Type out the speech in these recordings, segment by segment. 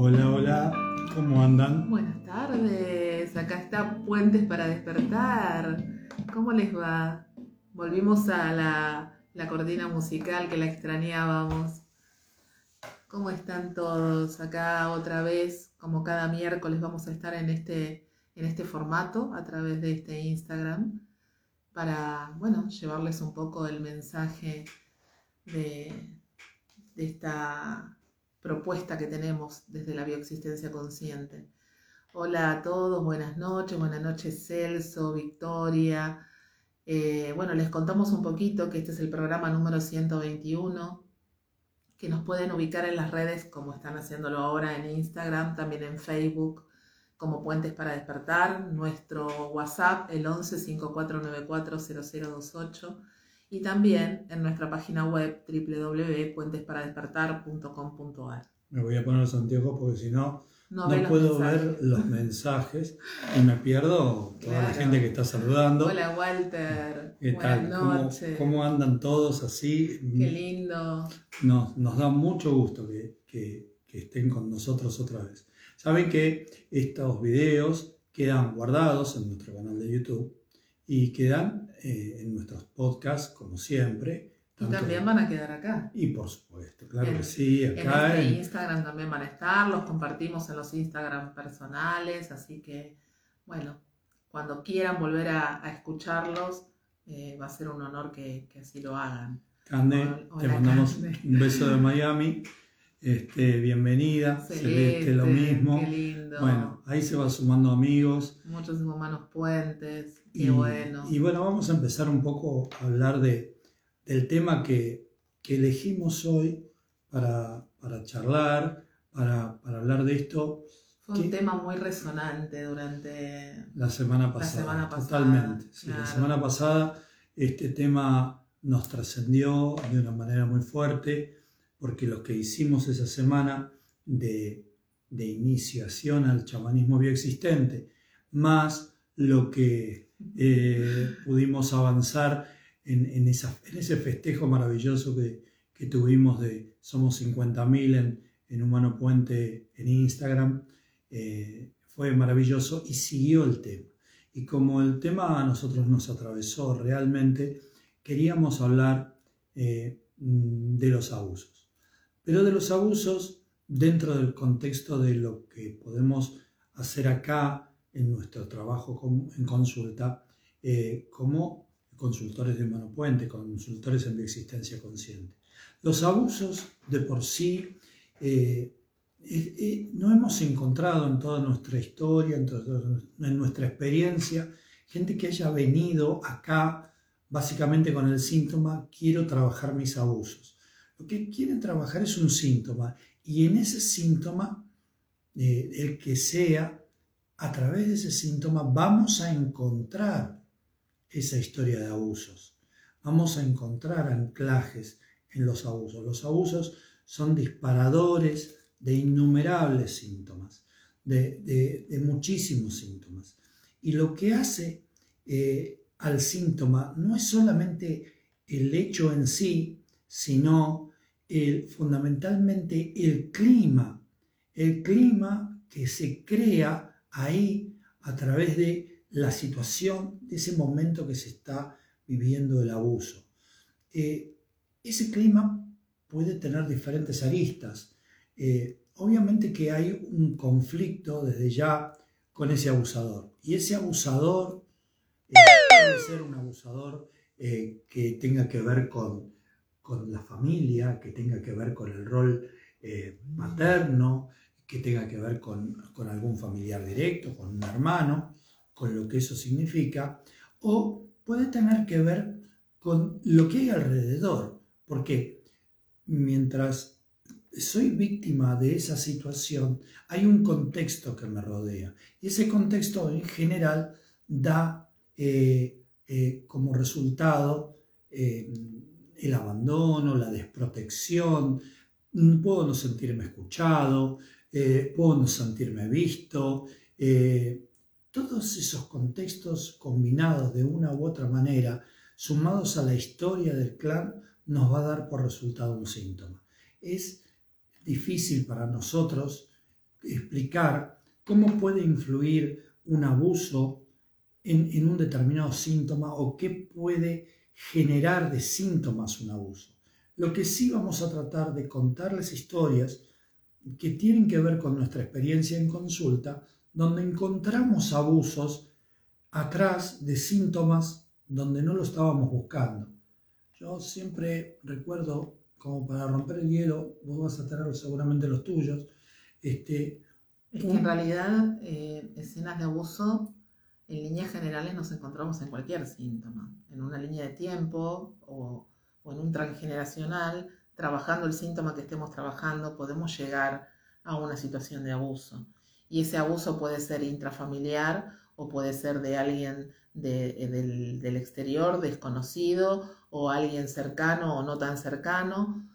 Hola, hola, ¿cómo andan? Buenas tardes, acá está Puentes para despertar. ¿Cómo les va? Volvimos a la, la cortina musical que la extrañábamos. ¿Cómo están todos? Acá otra vez, como cada miércoles, vamos a estar en este, en este formato a través de este Instagram para, bueno, llevarles un poco el mensaje de, de esta propuesta que tenemos desde la bioexistencia consciente. Hola a todos, buenas noches, buenas noches Celso, Victoria. Eh, bueno, les contamos un poquito que este es el programa número 121, que nos pueden ubicar en las redes como están haciéndolo ahora en Instagram, también en Facebook, como Puentes para Despertar, nuestro WhatsApp, el 11 5494 0028 y también en nuestra página web www.puentesparadespertar.com.ar. Me voy a poner los anteojos porque si no, no, puedo ver los mensajes y me pierdo toda la gente que está saludando. Hola Walter. ¿Qué tal? ¿Cómo, andan todos así? Qué lindo. Nos, nos da mucho gusto que, que, que estén con nosotros otra vez. Saben que estos videos quedan guardados en nuestro canal de YouTube y quedan eh, en nuestros podcasts, como siempre. Y también van a quedar acá. Y por supuesto, claro que sí, acá. En, Instagram también van a estar, los compartimos en los Instagram personales, así que, bueno, cuando quieran volver a, escucharlos, eh, va a ser un honor que, así lo hagan. Cande, te mandamos un beso de Miami. Este, bienvenida, Celeste, lo mismo. Qué lindo. Bueno, ahí se van sumando amigos. Muchos humanos puentes, qué y, bueno. Y bueno, vamos a empezar un poco a hablar de, del tema que, que elegimos hoy para, para charlar, para, para, hablar de esto. Fue un tema muy resonante durante la semana pasada. La semana pasada totalmente. La semana pasada este tema nos trascendió de una manera muy fuerte porque lo que hicimos esa semana de, iniciación al chamanismo bioexistente, más lo que eh, pudimos avanzar en, ese festejo maravilloso que, tuvimos de Somos 50.000 en, en Humano Puente en Instagram, eh, fue maravilloso y siguió el tema. Y como el tema a nosotros nos atravesó realmente, queríamos hablar eh, de los abusos pero de los abusos dentro del contexto de lo que podemos hacer acá en nuestro trabajo en consulta eh, como consultores de monopuente, consultores en existencia consciente. Los abusos de por sí eh, eh, no hemos encontrado en toda nuestra historia, en nuestra experiencia, gente que haya venido acá básicamente con el síntoma, quiero trabajar mis abusos. Lo que quieren trabajar es un síntoma y en ese síntoma, eh, el que sea, a través de ese síntoma vamos a encontrar esa historia de abusos. Vamos a encontrar anclajes en los abusos. Los abusos son disparadores de innumerables síntomas, de, muchísimos síntomas. Y lo que hace eh, al síntoma no es solamente el hecho en sí, sino fundamentalmente el clima, el clima que se crea ahí a través de la situación, de ese momento que se está viviendo el abuso. Eh, ese clima puede tener diferentes aristas. Eh, obviamente que hay un conflicto desde ya con ese abusador. Y ese abusador eh, puede ser un abusador que tenga que ver con con la familia, que tenga que ver con el rol eh, materno, que tenga que ver con, algún familiar directo, con un hermano, con lo que eso significa, o puede tener que ver con lo que hay alrededor, porque mientras soy víctima de esa situación, hay un contexto que me rodea, y ese contexto en general da eh, eh, como resultado el abandono, la desprotección, mm, puedo no sentirme escuchado, eh, puedo no sentirme visto. Eh, todos esos contextos combinados de una u otra manera, sumados a la historia del clan, nos va a dar por resultado un síntoma. Es difícil para nosotros explicar cómo puede influir un abuso en, un determinado síntoma o qué puede generar de síntomas un abuso. Lo que sí vamos a tratar de contarles historias que tienen que ver con nuestra experiencia en consulta, donde encontramos abusos atrás de síntomas donde no lo estábamos buscando. Yo siempre recuerdo, como para romper el hielo, vos vas a tener seguramente los tuyos. Este, es que en realidad eh, escenas de abuso en líneas generales nos encontramos en cualquier síntoma, en una línea de tiempo o, en un transgeneracional, trabajando el síntoma que estemos trabajando, podemos llegar a una situación de abuso. Y ese abuso puede ser intrafamiliar o puede ser de alguien eh, del, exterior, desconocido, o alguien cercano o no tan cercano.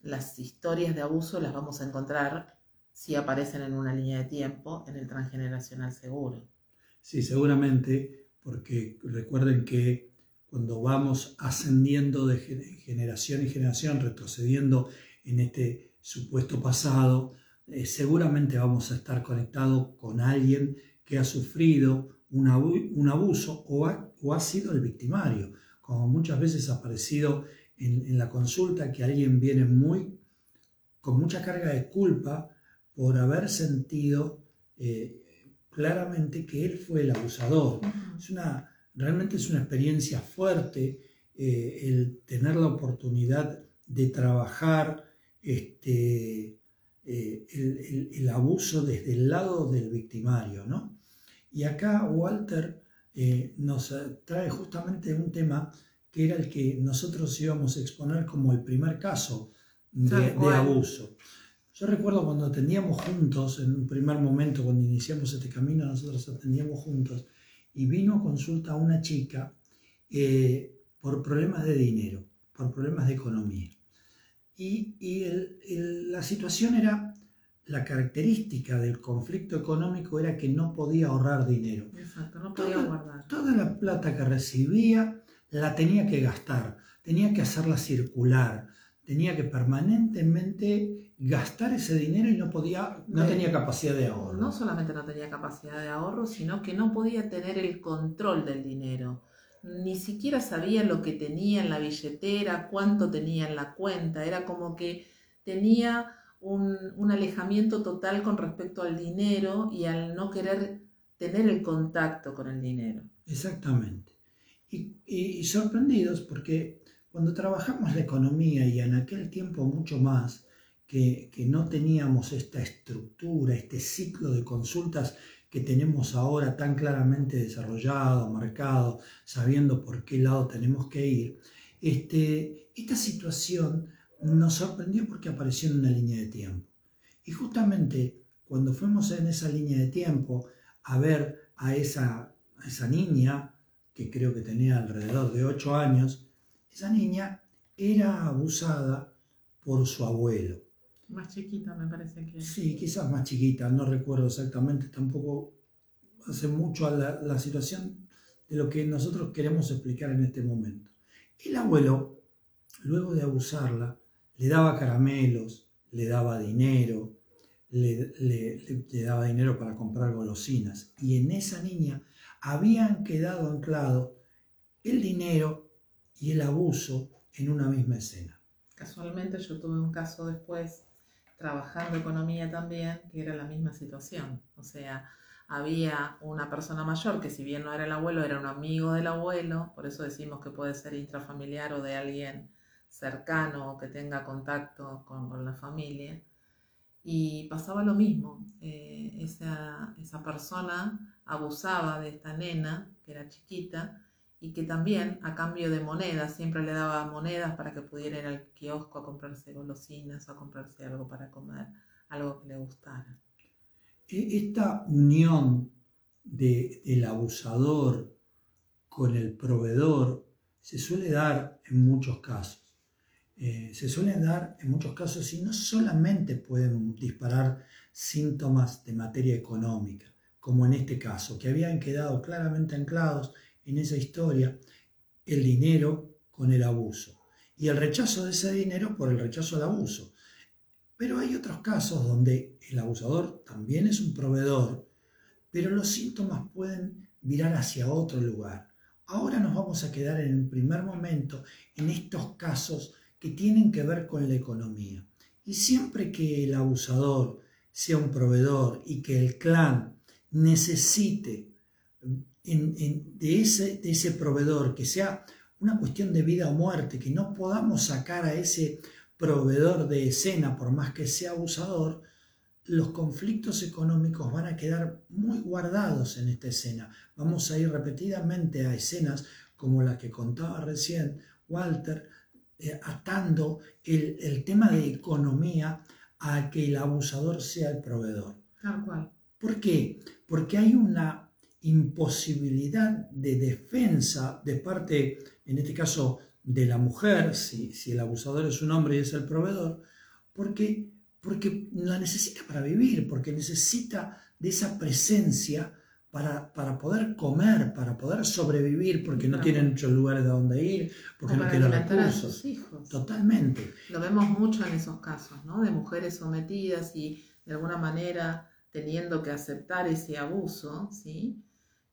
Las historias de abuso las vamos a encontrar si aparecen en una línea de tiempo en el transgeneracional seguro. Sí, seguramente, porque recuerden que cuando vamos ascendiendo de generación en generación, retrocediendo en este supuesto pasado, eh, seguramente vamos a estar conectados con alguien que ha sufrido un, abuso o ha, sido el victimario, como muchas veces ha aparecido en, la consulta que alguien viene muy con mucha carga de culpa por haber sentido eh, claramente que él fue el abusador. Es una, realmente es una experiencia fuerte eh, el tener la oportunidad de trabajar este, eh, el, el, abuso desde el lado del victimario, ¿no? Y acá Walter eh, nos trae justamente un tema que era el que nosotros íbamos a exponer como el primer caso de, abuso. Yo recuerdo cuando atendíamos juntos, en un primer momento, cuando iniciamos este camino, nosotros atendíamos juntos, y vino a consulta una chica eh, por problemas de dinero, por problemas de economía. Y, la situación era la característica del conflicto económico era que no podía ahorrar dinero. Exacto, no podía guardar. Toda la plata que recibía la tenía que gastar, tenía que hacerla circular, tenía que permanentemente gastar ese dinero y no podía, no tenía capacidad de ahorro. No solamente no tenía capacidad de ahorro, sino que no podía tener el control del dinero. Ni siquiera sabía lo que tenía en la billetera, cuánto tenía en la cuenta. Era como que tenía un, alejamiento total con respecto al dinero y al no querer tener el contacto con el dinero. Exactamente. Y, sorprendidos porque cuando trabajamos la economía y en aquel tiempo mucho más, que, no teníamos esta estructura, este ciclo de consultas que tenemos ahora tan claramente desarrollado, marcado, sabiendo por qué lado tenemos que ir, este, esta situación nos sorprendió porque apareció en una línea de tiempo. Y justamente cuando fuimos en esa línea de tiempo a ver a esa, esa niña, que creo que tenía alrededor de 8 años, esa niña era abusada por su abuelo. Más chiquita me parece que. Sí, quizás más chiquita, no recuerdo exactamente, tampoco hace mucho a la, la situación de lo que nosotros queremos explicar en este momento. El abuelo, luego de abusarla, le daba caramelos, le daba dinero, le, daba dinero para comprar golosinas. Y en esa niña habían quedado anclado el dinero y el abuso en una misma escena. Casualmente yo tuve un caso después, trabajando economía también, que era la misma situación. O sea, había una persona mayor que si bien no era el abuelo, era un amigo del abuelo, por eso decimos que puede ser intrafamiliar o de alguien cercano o que tenga contacto con, la familia. Y pasaba lo mismo, eh, esa, esa persona abusaba de esta nena, que era chiquita, y que también a cambio de monedas, siempre le daba monedas para que pudiera ir al kiosco a comprarse golosinas o a comprarse algo para comer, algo que le gustara. E, esta unión de, del abusador con el proveedor se suele dar en muchos casos. Eh, se suelen dar en muchos casos y no solamente pueden disparar síntomas de materia económica, como en este caso, que habían quedado claramente anclados en esa historia el dinero con el abuso y el rechazo de ese dinero por el rechazo al abuso. Pero hay otros casos donde el abusador también es un proveedor, pero los síntomas pueden mirar hacia otro lugar. Ahora nos vamos a quedar en el primer momento en estos casos que tienen que ver con la economía. Y siempre que el abusador sea un proveedor y que el clan necesite de, ese, de ese proveedor, que sea una cuestión de vida o muerte, que no podamos sacar a ese proveedor de escena, por más que sea abusador, los conflictos económicos van a quedar muy guardados en esta escena. Vamos a ir repetidamente a escenas como la que contaba recién Walter, eh, atando el, el, tema de economía a que el abusador sea el proveedor. Tal cual. ¿Por qué? Porque hay una imposibilidad de defensa de parte, en este caso, de la mujer, si, si el abusador es un hombre y es el proveedor, porque, porque la necesita para vivir, porque necesita de esa presencia para, para, poder comer, para poder sobrevivir, porque no tienen muchos lugares de donde ir, porque no tienen recursos. hijos. Totalmente. Lo vemos mucho en esos casos, ¿no? De mujeres sometidas y de alguna manera teniendo que aceptar ese abuso, ¿sí?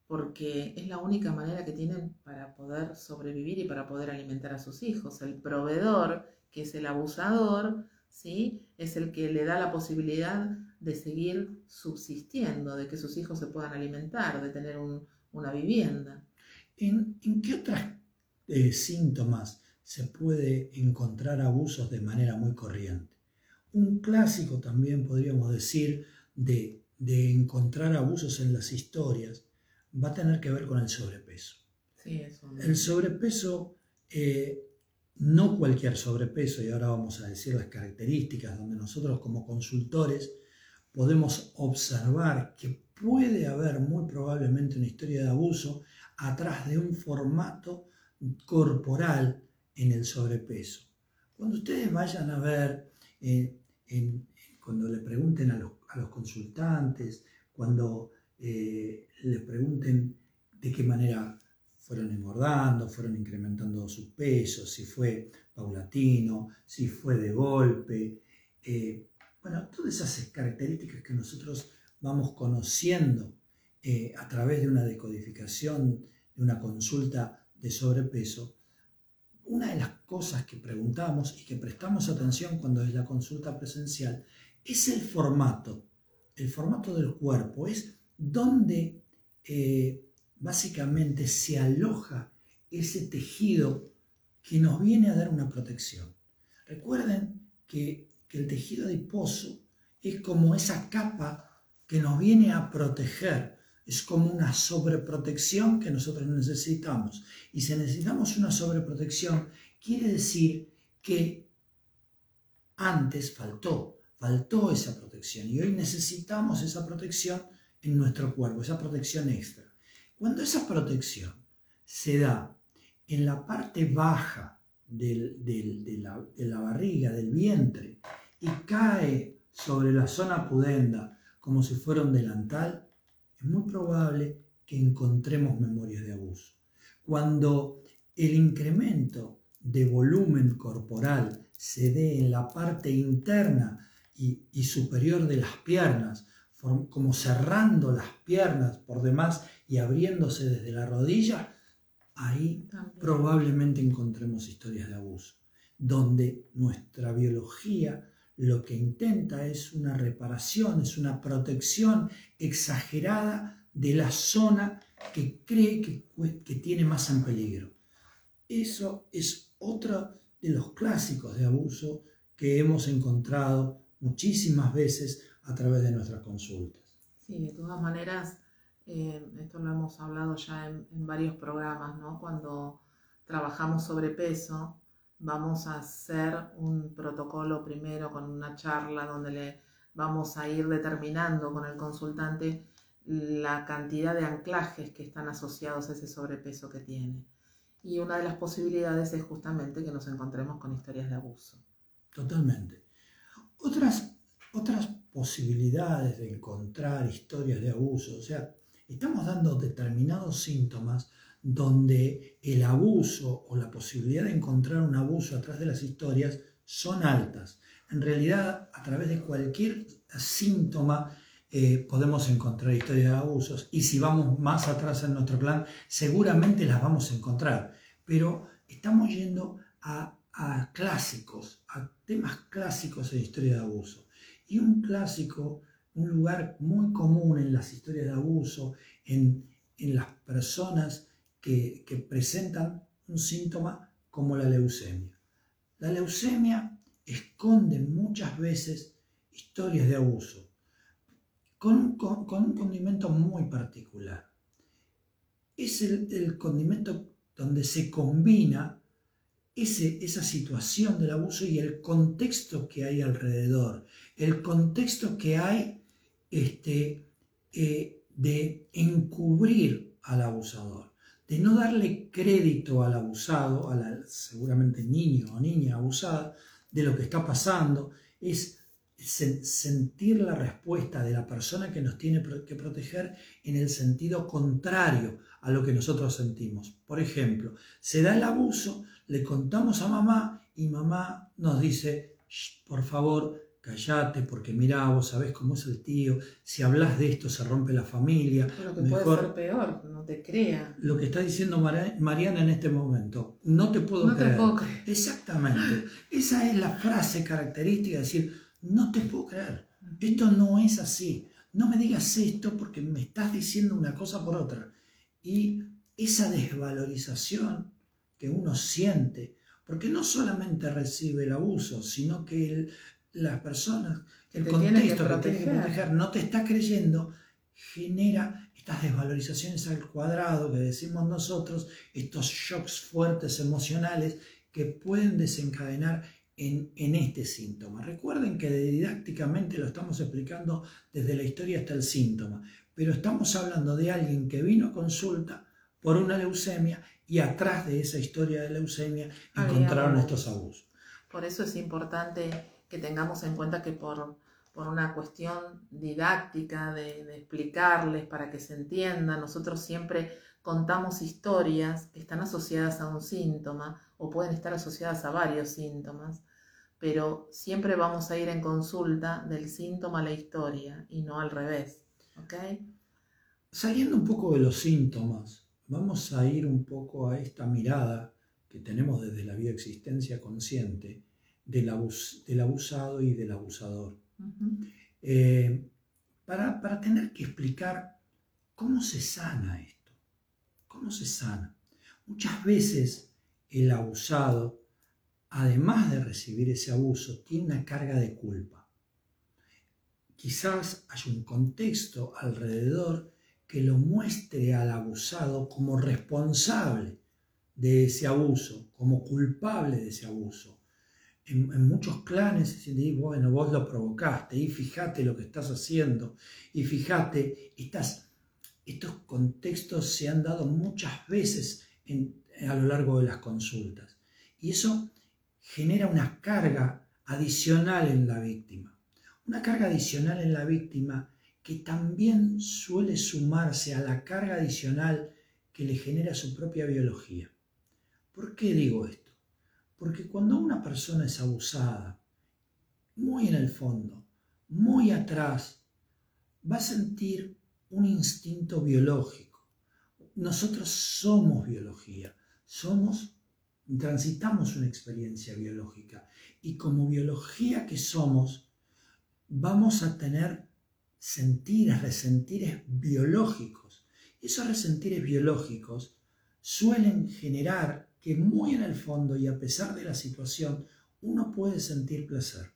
porque es la única manera que tienen para poder sobrevivir y para poder alimentar a sus hijos. El proveedor, que es el abusador, ¿sí? es el que le da la posibilidad de seguir subsistiendo, de que sus hijos se puedan alimentar, de tener una vivienda. ¿En, qué otros eh, síntomas se puede encontrar abusos de manera muy corriente? Un clásico también podríamos decir de, de encontrar abusos en las historias va a tener que ver con el sobrepeso. El sobrepeso, eh, no cualquier sobrepeso, y ahora vamos a decir las características, donde nosotros como consultores podemos observar que puede haber muy probablemente una historia de abuso atrás de un formato corporal en el sobrepeso. Cuando ustedes vayan a ver, eh, cuando le pregunten a los, a los consultantes, cuando eh, les pregunten de qué manera fueron engordando, fueron incrementando sus pesos, si fue paulatino, si fue de golpe. Eh, bueno, todas esas características que nosotros vamos conociendo eh, a través de una decodificación, de una consulta de sobrepeso, una de las cosas que preguntamos y que prestamos atención cuando es la consulta presencial es el formato, el formato del cuerpo, es donde eh, básicamente se aloja ese tejido que nos viene a dar una protección. Recuerden que, que el tejido adiposo es como esa capa que nos viene a proteger, es como una sobreprotección que nosotros necesitamos. Y si necesitamos una sobreprotección, quiere decir que antes faltó, faltó esa protección y hoy necesitamos esa protección en nuestro cuerpo, esa protección extra. Cuando esa protección se da en la parte baja de, la, de, la, barriga, del vientre, y cae sobre la zona pudenda como si fuera un delantal, es muy probable que encontremos memorias de abuso. Cuando el incremento de volumen corporal se dé en la parte interna y, y superior de las piernas, como cerrando las piernas por demás y abriéndose desde la rodilla, ahí probablemente encontremos historias de abuso, donde nuestra biología lo que intenta es una reparación, es una protección exagerada de la zona que cree que, que tiene más en peligro. Eso es otro de los clásicos de abuso que hemos encontrado muchísimas veces a través de nuestras consultas. Sí, de todas maneras, eh, esto lo hemos hablado ya en, varios programas, ¿no? Cuando trabajamos sobre peso, vamos a hacer un protocolo primero con una charla donde le vamos a ir determinando con el consultante la cantidad de anclajes que están asociados a ese sobrepeso que tiene. Y una de las posibilidades es justamente que nos encontremos con historias de abuso. Totalmente. Otras, otras posibilidades de encontrar historias de abuso. O sea, estamos dando determinados síntomas donde el abuso o la posibilidad de encontrar un abuso atrás de las historias son altas. en realidad a través de cualquier síntoma eh, podemos encontrar historias de abusos y si vamos más atrás en nuestro plan, seguramente las vamos a encontrar. Pero estamos yendo a, clásicos, a temas clásicos de historia de abuso. Y un clásico, un lugar muy común en las historias de abuso, en, las personas que, que presentan un síntoma como la leucemia. La leucemia esconde muchas veces historias de abuso con, un condimento muy particular. Es el, condimento donde se combina esa situación del abuso y el contexto que hay alrededor, el contexto que hay este, eh, de encubrir al abusador, de no darle crédito al abusado, a la seguramente niño o niña abusada, de lo que está pasando, es sentir la respuesta de la persona que nos tiene que proteger en el sentido contrario a lo que nosotros sentimos. Por ejemplo, se da el abuso, le contamos a mamá y mamá nos dice, por favor, callate porque mira, vos sabés cómo es el tío, si hablas de esto se rompe la familia. Lo que puede ser peor, no te crea. Lo que está diciendo Mariana en este momento, no te puedo no creer. Te puedo creer. Exactamente. Esa es la frase característica de decir, no te puedo creer, esto no es así, no me digas esto porque me estás diciendo una cosa por otra. Y esa desvalorización que uno siente, porque no solamente recibe el abuso, sino que las personas, el contexto que, tiene que proteger no te está creyendo, genera estas desvalorizaciones al cuadrado que decimos nosotros, estos shocks fuertes emocionales que pueden desencadenar en, este síntoma. Recuerden que didácticamente lo estamos explicando desde la historia hasta el síntoma, pero estamos hablando de alguien que vino a consulta por una leucemia y atrás de esa historia de leucemia encontraron estos abusos. Por eso es importante que tengamos en cuenta que por, por una cuestión didáctica de, de explicarles para que se entienda, nosotros siempre contamos historias que están asociadas a un síntoma o pueden estar asociadas a varios síntomas, pero siempre vamos a ir en consulta del síntoma a la historia y no al revés. Saliendo un poco de los síntomas, vamos a ir un poco a esta mirada que tenemos desde la existencia consciente del, del abusado y del abusador. Eh, para, para tener que explicar cómo se sana esto. ¿Cómo se sana? Muchas veces el abusado, además de recibir ese abuso, tiene una carga de culpa. Quizás hay un contexto alrededor que lo muestre al abusado como responsable de ese abuso, como culpable de ese abuso. En, muchos clanes se dice, bueno, vos lo provocaste y fíjate lo que estás haciendo y fíjate, estás estos contextos se han dado muchas veces a lo largo de las consultas. Y eso genera una carga adicional en la víctima. Una carga adicional en la víctima que también suele sumarse a la carga adicional que le genera su propia biología. ¿Por qué digo esto? Porque cuando una persona es abusada, muy en el fondo, muy atrás, va a sentir un instinto biológico. Nosotros somos biología, somos, transitamos una experiencia biológica y como biología que somos, vamos a tener sentires, resentires biológicos. Esos resentires biológicos suelen generar que muy en el fondo y a pesar de la situación, uno puede sentir placer.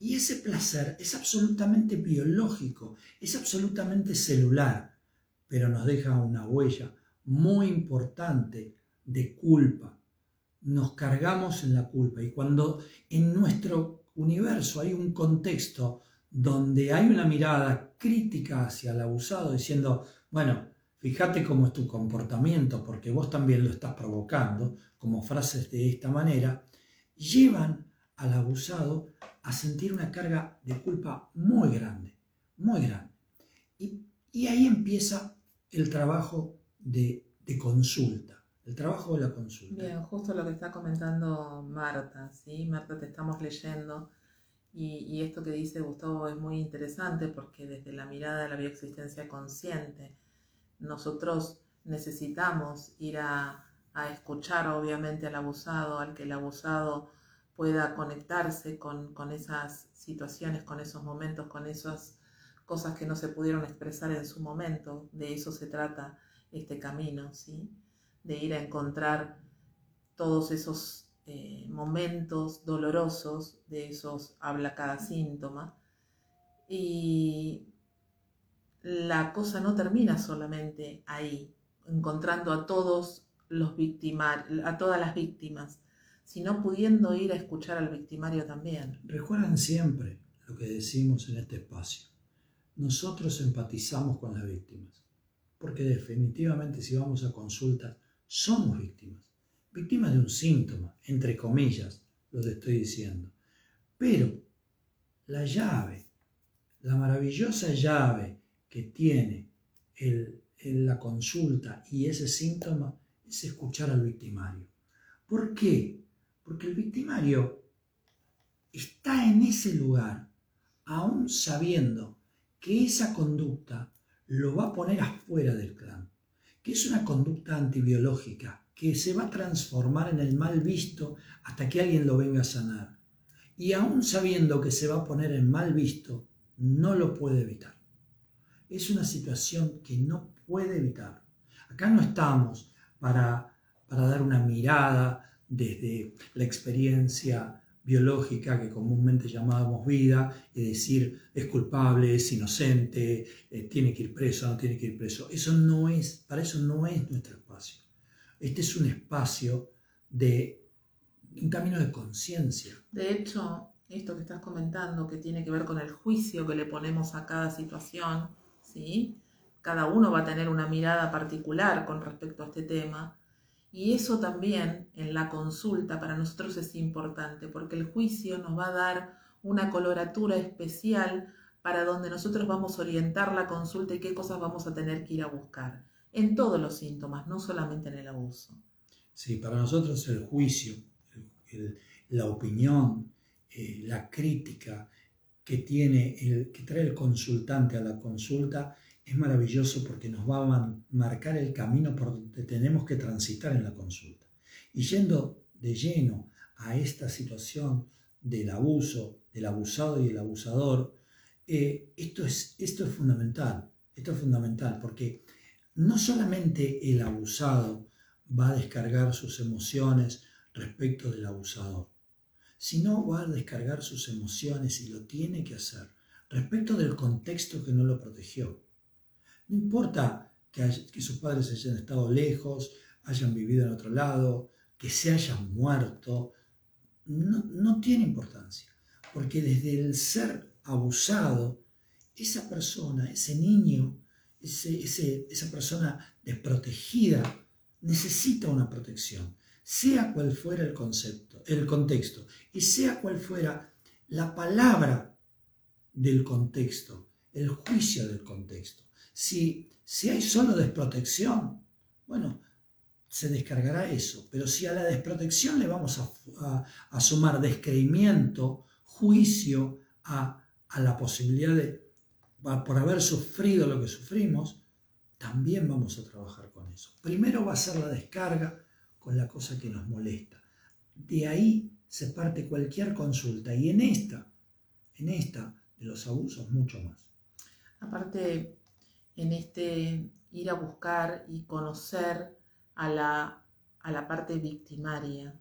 Y ese placer es absolutamente biológico, es absolutamente celular, pero nos deja una huella muy importante de culpa. Nos cargamos en la culpa y cuando en nuestro universo hay un contexto donde hay una mirada crítica hacia el abusado diciendo, bueno, fíjate cómo es tu comportamiento porque vos también lo estás provocando, como frases de esta manera, llevan al abusado a sentir una carga de culpa muy grande, muy grande. Y, ahí empieza el trabajo de, consulta, el trabajo de la consulta. Bien, justo lo que está comentando Marta, ¿sí? Marta, te estamos leyendo y, y, esto que dice Gustavo es muy interesante porque desde la mirada de la bioexistencia consciente, nosotros necesitamos ir a, a escuchar obviamente al abusado, al que el abusado pueda conectarse con, con, esas situaciones, con esos momentos, con esas cosas que no se pudieron expresar en su momento. De eso se trata este camino, ¿sí? De ir a encontrar todos esos eh, momentos dolorosos, de esos habla cada síntoma. Y la cosa no termina solamente ahí, encontrando a todos los a todas las víctimas, sino pudiendo ir a escuchar al victimario también. Recuerden siempre lo que decimos en este espacio. Nosotros empatizamos con las víctimas, porque definitivamente si vamos a consulta, somos víctimas. Víctimas de un síntoma, entre comillas, lo que estoy diciendo. Pero la llave, la maravillosa llave que tiene el, la consulta y ese síntoma es escuchar al victimario. ¿Por qué? Porque el victimario está en ese lugar, aún sabiendo que esa conducta lo va a poner afuera del clan, que es una conducta antibiológica, que se va a transformar en el mal visto hasta que alguien lo venga a sanar. Y aún sabiendo que se va a poner en mal visto, no lo puede evitar. Es una situación que no puede evitar. Acá no estamos para, para dar una mirada desde la experiencia biológica que comúnmente llamábamos vida y decir es culpable, es inocente, eh, tiene que ir preso, no tiene que ir preso. Eso no es, para eso no es nuestro espacio. Este es un espacio de un camino de conciencia. De hecho, esto que estás comentando, que tiene que ver con el juicio que le ponemos a cada situación, ¿sí? Cada uno va a tener una mirada particular con respecto a este tema. Y eso también en la consulta para nosotros es importante, porque el juicio nos va a dar una coloratura especial para donde nosotros vamos a orientar la consulta y qué cosas vamos a tener que ir a buscar, en todos los síntomas, no solamente en el abuso. Sí, para nosotros el juicio, la opinión, eh, la crítica que, tiene el, que trae el consultante a la consulta es maravilloso porque nos va a marcar el camino por donde tenemos que transitar en la consulta. Y yendo de lleno a esta situación del abuso, del abusado y el abusador, eh, esto, es, esto es fundamental. Esto es fundamental porque no solamente el abusado va a descargar sus emociones respecto del abusador, sino va a descargar sus emociones y lo tiene que hacer respecto del contexto que no lo protegió. No importa que, sus padres hayan estado lejos, hayan vivido en otro lado, que se hayan muerto, no, tiene importancia, porque desde el ser abusado, esa persona, ese niño, esa persona desprotegida, necesita una protección, sea cual fuera el concepto, el contexto, y sea cual fuera la palabra del contexto, el juicio del contexto. Si, si hay solo desprotección, bueno, se descargará eso. Pero si a la desprotección le vamos a, sumar descreimiento, juicio a, la posibilidad de, por haber sufrido lo que sufrimos, también vamos a trabajar con eso. Primero va a ser la descarga con la cosa que nos molesta. De ahí se parte cualquier consulta y en esta, en esta de los abusos mucho más. Aparte, en este ir a buscar y conocer a la, a la parte victimaria,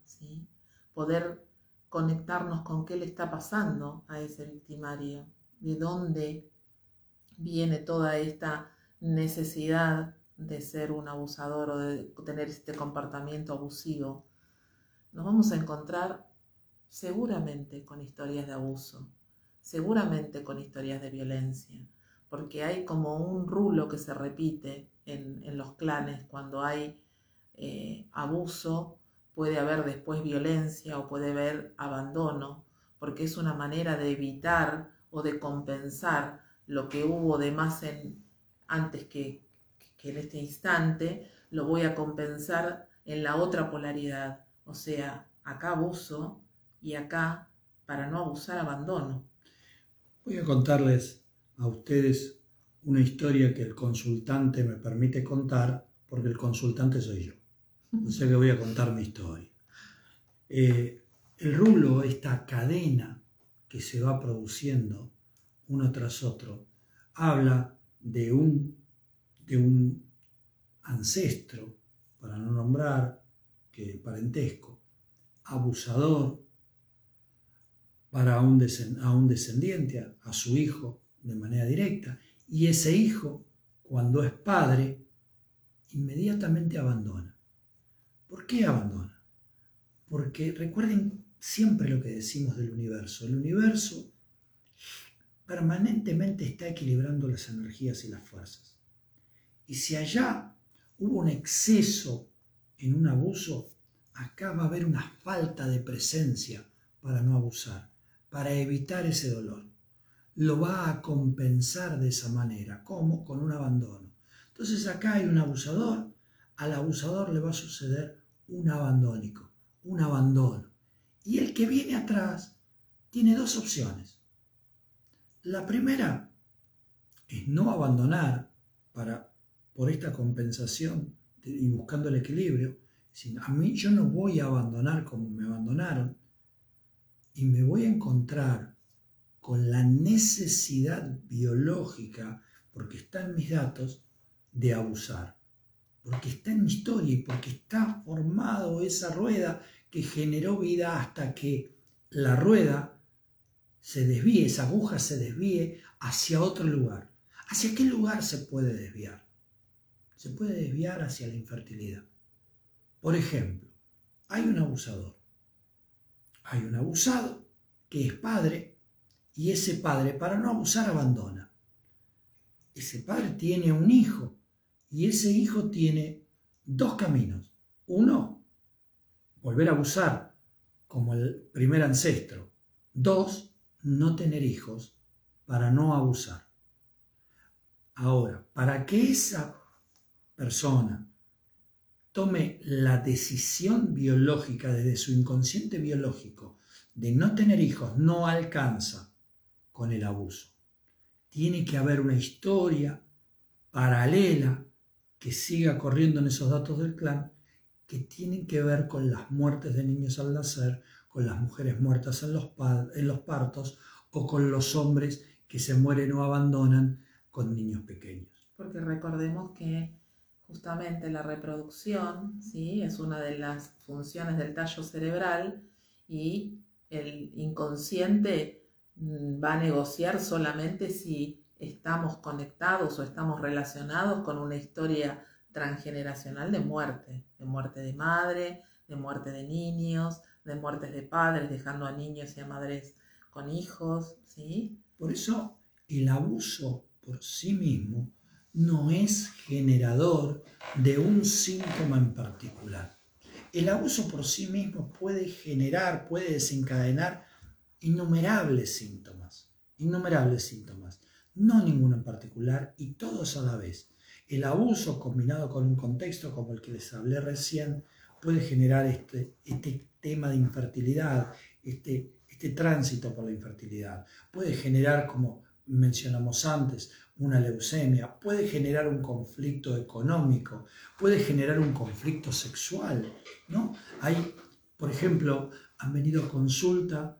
poder conectarnos con qué le está pasando a ese victimario, de dónde viene toda esta necesidad de ser un abusador o de tener este comportamiento abusivo, nos vamos a encontrar seguramente con historias de abuso, seguramente con historias de violencia, porque hay como un rulo que se repite en, los clanes cuando hay eh, abuso, puede haber después violencia o puede haber abandono, porque es una manera de evitar o de compensar lo que hubo de más en, antes que, que en este instante, lo voy a compensar en la otra polaridad. O sea, acá abuso y acá, para no abusar, abandono. Voy a contarles a ustedes una historia que el consultante me permite contar, porque el consultante soy yo. O sea que voy a contar mi historia. Eh, el rulo, esta cadena que se va produciendo uno tras otro, habla de un, de un ancestro, para no nombrar que parentesco, abusador para un, a un descendiente, a su hijo de manera directa, y ese hijo, cuando es padre, inmediatamente abandona. ¿Por qué abandona? Porque recuerden siempre lo que decimos del universo. El universo permanentemente está equilibrando las energías y las fuerzas. Y si allá hubo un exceso en un abuso, acá va a haber una falta de presencia para no abusar, para evitar ese dolor. Lo va a compensar de esa manera. ¿Cómo? Con un abandono. Entonces acá hay un abusador, al abusador le va a suceder un abandónico, un abandono. Y el que viene atrás tiene dos opciones. La primera es no abandonar para, por esta compensación y buscando el equilibrio. a mí yo no voy a abandonar como me abandonaron y me voy a encontrar con la necesidad biológica, porque está en mis datos, de abusar. Porque está en mi historia y porque está formado esa rueda que generó vida hasta que la rueda se desvíe, esa aguja se desvíe hacia otro lugar. ¿Hacia qué lugar se puede desviar? Se puede desviar hacia la infertilidad. Por ejemplo, hay un abusador. Hay un abusado que es padre y ese padre para no abusar abandona. Ese padre tiene un hijo y ese hijo tiene dos caminos. Uno, volver a abusar como el primer ancestro. Dos, no tener hijos para no abusar. Ahora, para que esa persona tome la decisión biológica desde su inconsciente biológico de no tener hijos, no alcanza con el abuso. Tiene que haber una historia paralela que siga corriendo en esos datos del clan que tienen que ver con las muertes de niños al nacer, con las mujeres muertas en los, en los partos o con los hombres que se mueren o abandonan con niños pequeños. Porque recordemos que justamente la reproducción ¿sí? es una de las funciones del tallo cerebral y el inconsciente va a negociar solamente si estamos conectados o estamos relacionados con una historia transgeneracional de muerte, de muerte de madre, de muerte de niños, de muertes de padres, dejando a niños y a madres con hijos, ¿sí? Por eso el abuso por sí mismo no es generador de un síntoma en particular. El abuso por sí mismo puede generar, puede desencadenar innumerables síntomas, innumerables síntomas, no ninguno en particular y todos a la vez. El abuso combinado con un contexto como el que les hablé recién puede generar este, este tema de infertilidad, este, este tránsito por la infertilidad. Puede generar, como mencionamos antes, una leucemia, puede generar un conflicto económico, puede generar un conflicto sexual, ¿no? Hay, por ejemplo, han venido consulta,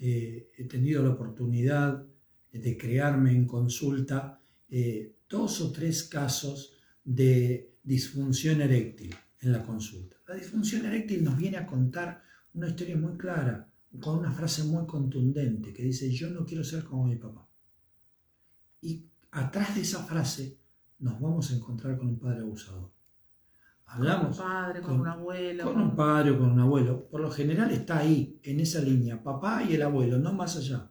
eh, he tenido la oportunidad de crearme en consulta eh, dos o tres casos de disfunción eréctil en la consulta. La disfunción eréctil nos viene a contar una historia muy clara, con una frase muy contundente que dice, yo no quiero ser como mi papá. Y atrás de esa frase nos vamos a encontrar con un padre abusador. Hablamos con un padre, con, un abuelo. Con un padre o con un abuelo. Por lo general está ahí, en esa línea, papá y el abuelo, no más allá.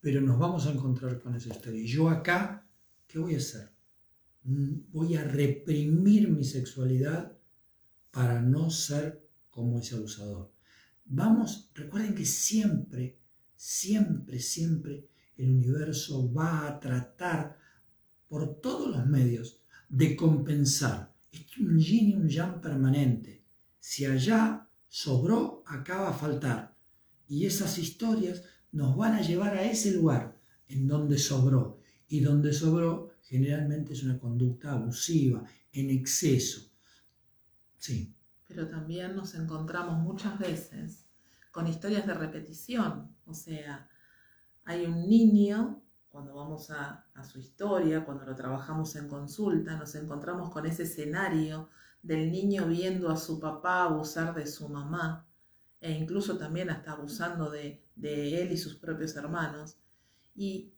Pero nos vamos a encontrar con esa historia. Y yo acá ¿qué voy a hacer? Mm, voy a reprimir mi sexualidad para no ser como ese abusador. Vamos, recuerden que siempre, siempre, siempre el universo va a tratar por todos los medios de compensar. Es un yin y un yang permanente. Si allá sobró, acá va a faltar. Y esas historias nos van a llevar a ese lugar en donde sobró. Y donde sobró generalmente es una conducta abusiva, en exceso. Sí. Pero también nos encontramos muchas veces con historias de repetición. O sea, hay un niño, cuando vamos a, su historia, cuando lo trabajamos en consulta, nos encontramos con ese escenario del niño viendo a su papá abusar de su mamá e incluso también hasta abusando de, de él y sus propios hermanos. Y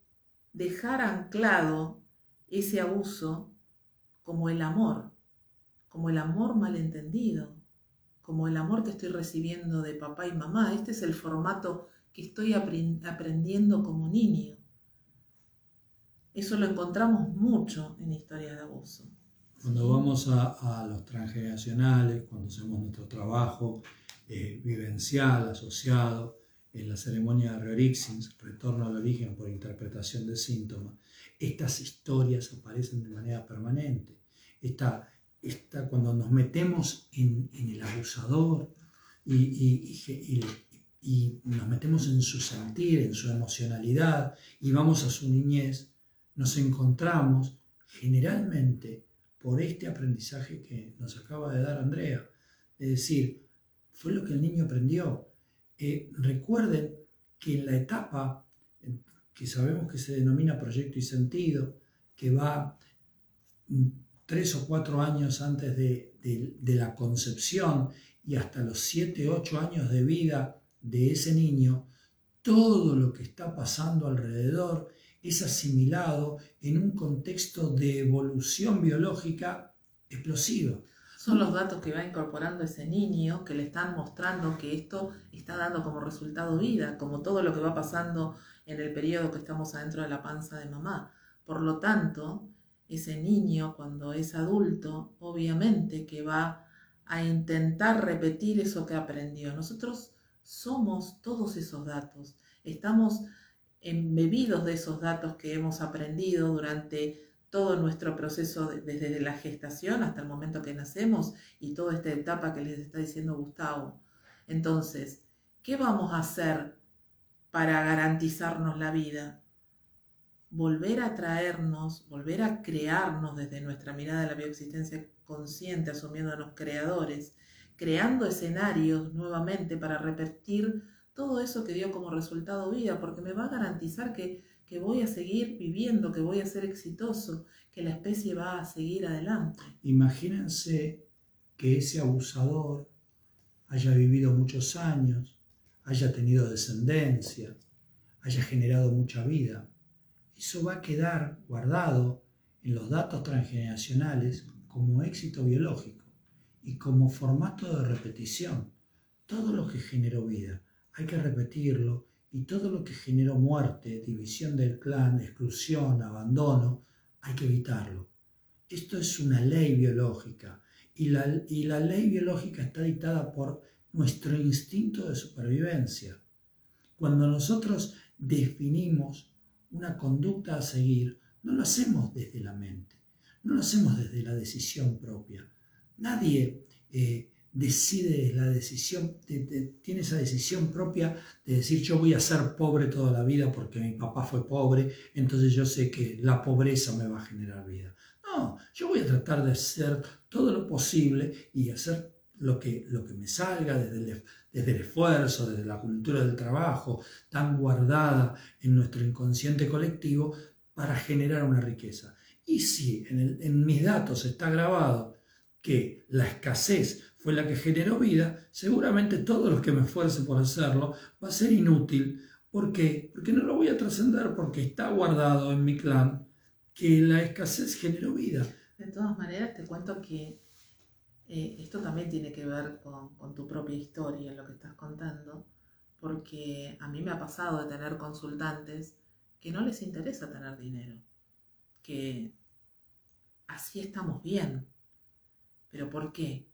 dejar anclado ese abuso como el amor, como el amor malentendido, como el amor que estoy recibiendo de papá y mamá. Este es el formato que estoy aprendiendo como niño. Eso lo encontramos mucho en historias de abuso. Cuando vamos a, los transgeneracionales, cuando hacemos nuestro trabajo eh, vivencial, asociado, en la ceremonia de Reorixins, retorno al origen por interpretación de síntomas, estas historias aparecen de manera permanente. Esta, esta, cuando nos metemos en, el abusador y, y, nos metemos en su sentir, en su emocionalidad y vamos a su niñez, nos encontramos generalmente por este aprendizaje que nos acaba de dar Andrea. Es decir, fue lo que el niño aprendió. Eh, recuerden que en la etapa que sabemos que se denomina proyecto y sentido, que va mm, tres o cuatro años antes de, de la concepción y hasta los siete, ocho años de vida de ese niño, todo lo que está pasando alrededor es asimilado en un contexto de evolución biológica explosiva. Son los datos que va incorporando ese niño que le están mostrando que esto está dando como resultado vida, como todo lo que va pasando en el periodo que estamos adentro de la panza de mamá. Por lo tanto, ese niño cuando es adulto, obviamente que va a intentar repetir eso que aprendió. Nosotros somos todos esos datos. Estamos embebidos de esos datos que hemos aprendido durante todo nuestro proceso desde la gestación hasta el momento que nacemos y toda esta etapa que les está diciendo Gustavo. Entonces, ¿qué vamos a hacer para garantizarnos la vida? Volver a traernos, volver a crearnos desde nuestra mirada de la bioexistencia consciente, asumiéndonos creadores, creando escenarios nuevamente para repetir todo eso que dio como resultado vida, porque me va a garantizar que, que voy a seguir viviendo, que voy a ser exitoso, que la especie va a seguir adelante. Imagínense que ese abusador haya vivido muchos años, haya tenido descendencia, haya generado mucha vida. Eso va a quedar guardado en los datos transgeneracionales como éxito biológico y como formato de repetición. Todo lo que generó vida hay que repetirlo y todo lo que generó muerte, división del clan, exclusión, abandono, hay que evitarlo. Esto es una ley biológica y la, y la ley biológica está dictada por nuestro instinto de supervivencia. Cuando nosotros definimos una conducta a seguir, no lo hacemos desde la mente, no lo hacemos desde la decisión propia. Nadie eh, decide la decisión, tiene esa decisión propia de decir yo voy a ser pobre toda la vida porque mi papá fue pobre, entonces yo sé que la pobreza me va a generar vida. No, yo voy a tratar de hacer todo lo posible y hacer lo que, lo que me salga desde el, desde el esfuerzo, desde la cultura del trabajo, tan guardada en nuestro inconsciente colectivo, para generar una riqueza. Y si en, en mis datos está grabado que la escasez fue la que generó vida, seguramente todo lo que me esfuerce por hacerlo va a ser inútil. ¿Por qué? Porque no lo voy a trascender porque está guardado en mi clan que la escasez generó vida. De todas maneras, te cuento que eh, esto también tiene que ver con, con tu propia historia, lo que estás contando, porque a mí me ha pasado de tener consultantes que no les interesa tener dinero, que así estamos bien. ¿Pero por qué?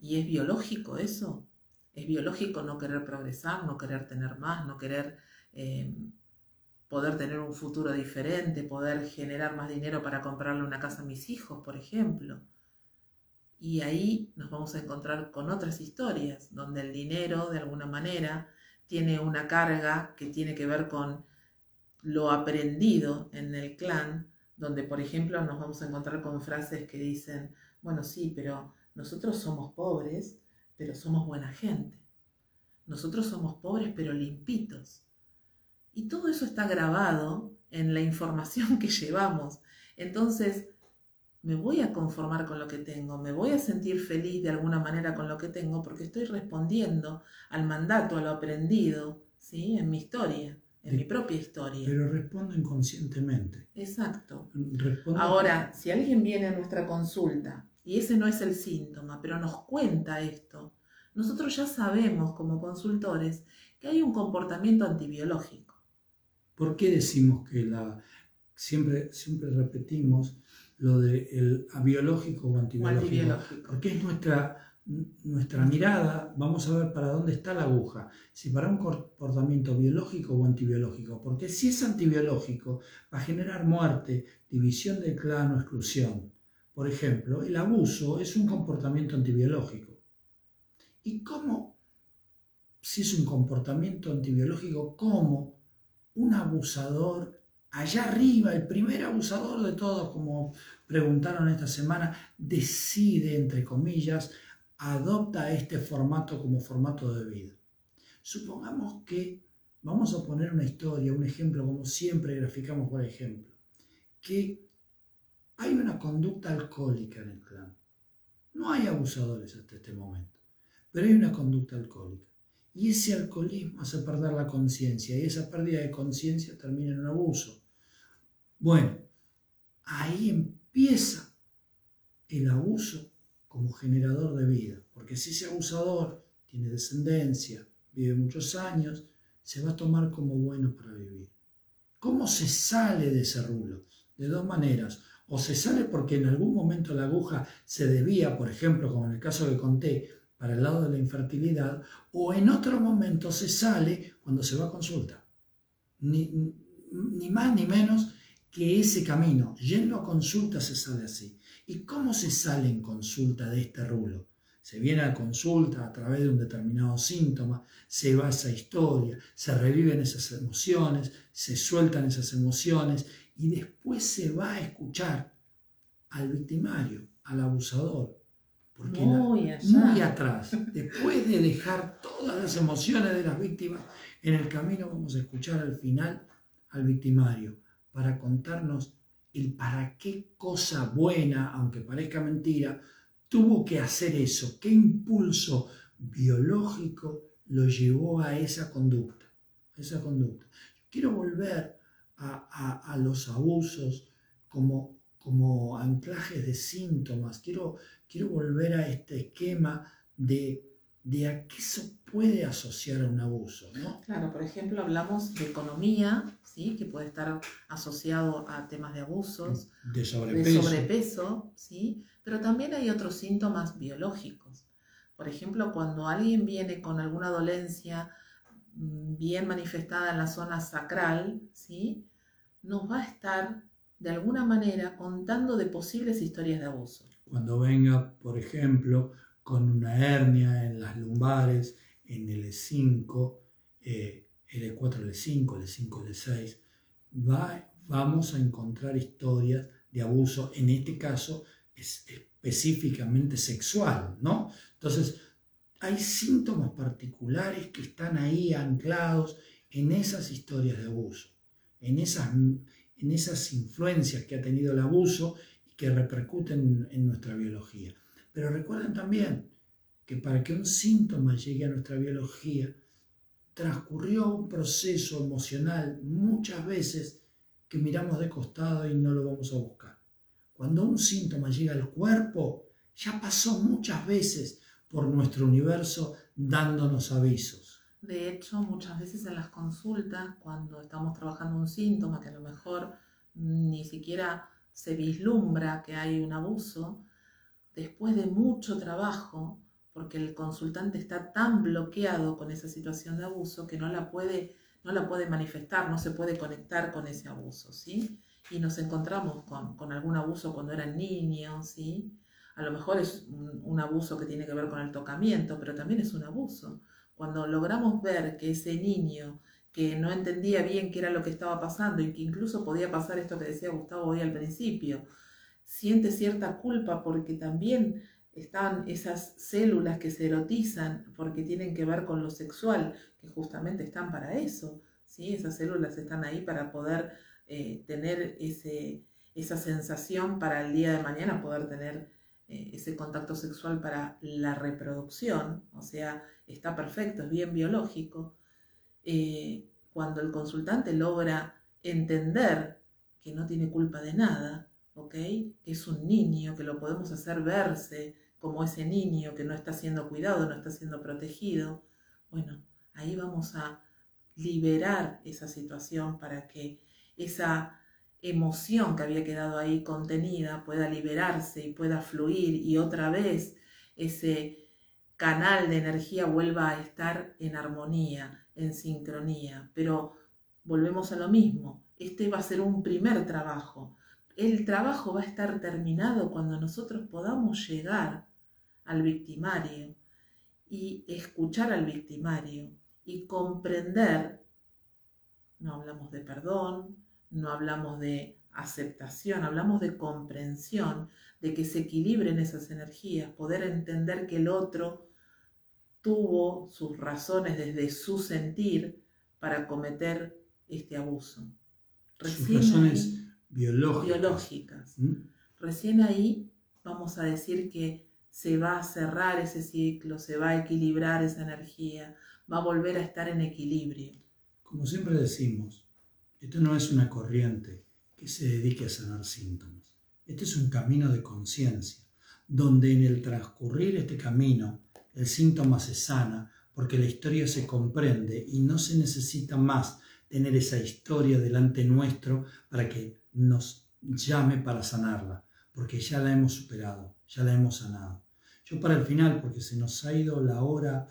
¿Y es biológico eso? ¿Es biológico no querer progresar, no querer tener más, no querer eh, poder tener un futuro diferente, poder generar más dinero para comprarle una casa a mis hijos, por ejemplo? Y ahí nos vamos a encontrar con otras historias, donde el dinero, de alguna manera, tiene una carga que tiene que ver con lo aprendido en el clan, donde, por ejemplo, nos vamos a encontrar con frases que dicen, bueno, sí, pero nosotros somos pobres, pero somos buena gente. Nosotros somos pobres, pero limpitos. Y todo eso está grabado en la información que llevamos. Entonces, me voy a conformar con lo que tengo, me voy a sentir feliz de alguna manera con lo que tengo porque estoy respondiendo al mandato, a lo aprendido, ¿sí? En mi historia, en mi propia historia. Pero respondo inconscientemente. Exacto. Ahora, si alguien viene a nuestra consulta y ese no es el síntoma, pero nos cuenta esto, nosotros ya sabemos como consultores que hay un comportamiento antibiológico. ¿Por qué decimos que la siempre siempre repetimos lo de el abiológico o antibiológico, porque es nuestra, nuestra mirada, vamos a ver para dónde está la aguja, si para un comportamiento biológico o antibiológico, porque si es antibiológico va a generar muerte, división del clan o exclusión. Por ejemplo, el abuso es un comportamiento antibiológico. ¿Y cómo, si es un comportamiento antibiológico, cómo un abusador allá arriba, el primer abusador de todos, como preguntaron esta semana, decide, entre comillas, adopta este formato como formato de vida. Supongamos que vamos a poner una historia, un ejemplo, como siempre graficamos por ejemplo, que hay una conducta alcohólica en el clan. No hay abusadores hasta este momento, pero hay una conducta alcohólica. Y ese alcoholismo hace perder la conciencia y esa pérdida de conciencia termina en un abuso. Bueno, ahí empieza el abuso como generador de vida, porque si ese abusador tiene descendencia, vive muchos años, se va a tomar como bueno para vivir. ¿Cómo se sale de ese rulo? De dos maneras. O se sale porque en algún momento la aguja se debía, por ejemplo, como en el caso que conté, para el lado de la infertilidad, o en otro momento se sale cuando se va a consulta. Ni, ni más ni menos que ese camino, yendo a consulta, se sale así. ¿Y cómo se sale en consulta de este rulo? Se viene a consulta a través de un determinado síntoma, se va a esa historia, se reviven esas emociones, se sueltan esas emociones y después se va a escuchar al victimario, al abusador, muy, atrás, después de dejar todas las emociones de las víctimas, en el camino vamos a escuchar al final al victimario para contarnos el para qué cosa buena, aunque parezca mentira, tuvo que hacer eso, qué impulso biológico lo llevó a esa conducta. esa conducta. Quiero volver a, los abusos como, como anclajes de síntomas, quiero quiero volver a este esquema de, de a qué se puede asociar a un abuso. ¿no? Claro, por ejemplo, hablamos de economía, ¿sí? que puede estar asociado a temas de abusos, de sobrepeso, de sobrepeso ¿sí? pero también hay otros síntomas biológicos. Por ejemplo, cuando alguien viene con alguna dolencia mm, bien manifestada en la zona sacral, ¿sí? Nos va a estar de alguna manera contando de posibles historias de abuso. Cuando venga, por ejemplo, con una hernia en las lumbares, en L5, eh, L4, L5, L5, L6, va, vamos a encontrar historias de abuso, en este caso es específicamente sexual, ¿no? Entonces, hay síntomas particulares que están ahí anclados en esas historias de abuso, en esas, en esas influencias que ha tenido el abuso que repercuten en nuestra biología. Pero recuerden también que para que un síntoma llegue a nuestra biología, transcurrió un proceso emocional muchas veces que miramos de costado y no lo vamos a buscar. Cuando un síntoma llega al cuerpo, ya pasó muchas veces por nuestro universo dándonos avisos. De hecho, muchas veces en las consultas, cuando estamos trabajando un síntoma que a lo mejor ni siquiera se vislumbra que hay un abuso, después de mucho trabajo, porque el consultante está tan bloqueado con esa situación de abuso que no la puede, no la puede manifestar, no se puede conectar con ese abuso, ¿sí? Y nos encontramos con, algún abuso cuando eran niños, ¿sí? A lo mejor es un, abuso que tiene que ver con el tocamiento, pero también es un abuso. Cuando logramos ver que ese niño que no entendía bien qué era lo que estaba pasando y que incluso podía pasar esto que decía Gustavo hoy al principio, siente cierta culpa porque también están esas células que se erotizan porque tienen que ver con lo sexual, que justamente están para eso. ¿sí? Esas células están ahí para poder eh, tener ese, esa sensación para el día de mañana, poder tener eh, ese contacto sexual para la reproducción. O sea, está perfecto, es bien biológico. Eh, cuando el consultante logra entender que no tiene culpa de nada, que es un niño, que lo podemos hacer verse como ese niño que no está siendo cuidado, no está siendo protegido. Bueno, ahí vamos a liberar esa situación para que esa emoción que había quedado ahí contenida pueda liberarse y pueda fluir y otra vez ese canal de energía vuelva a estar en armonía, en sincronía. Pero volvemos a lo mismo, este va a ser un primer trabajo. El trabajo va a estar terminado cuando nosotros podamos llegar al victimario y escuchar al victimario y comprender, no hablamos de perdón, no hablamos de aceptación, hablamos de comprensión, de que se equilibren esas energías, poder entender que el otro tuvo sus razones desde su sentir para cometer este abuso. Recién sus razones biológicas. biológicas. ¿Mm? Recién ahí vamos a decir que se va a cerrar ese ciclo, se va a equilibrar esa energía, va a volver a estar en equilibrio. Como siempre decimos, esto no es una corriente que se dedique a sanar síntomas. Este es un camino de conciencia, donde en el transcurrir este camino el síntoma se sana porque la historia se comprende y no se necesita más tener esa historia delante nuestro para que nos llame para sanarla, porque ya la hemos superado, ya la hemos sanado. Yo para el final, porque se nos ha ido la hora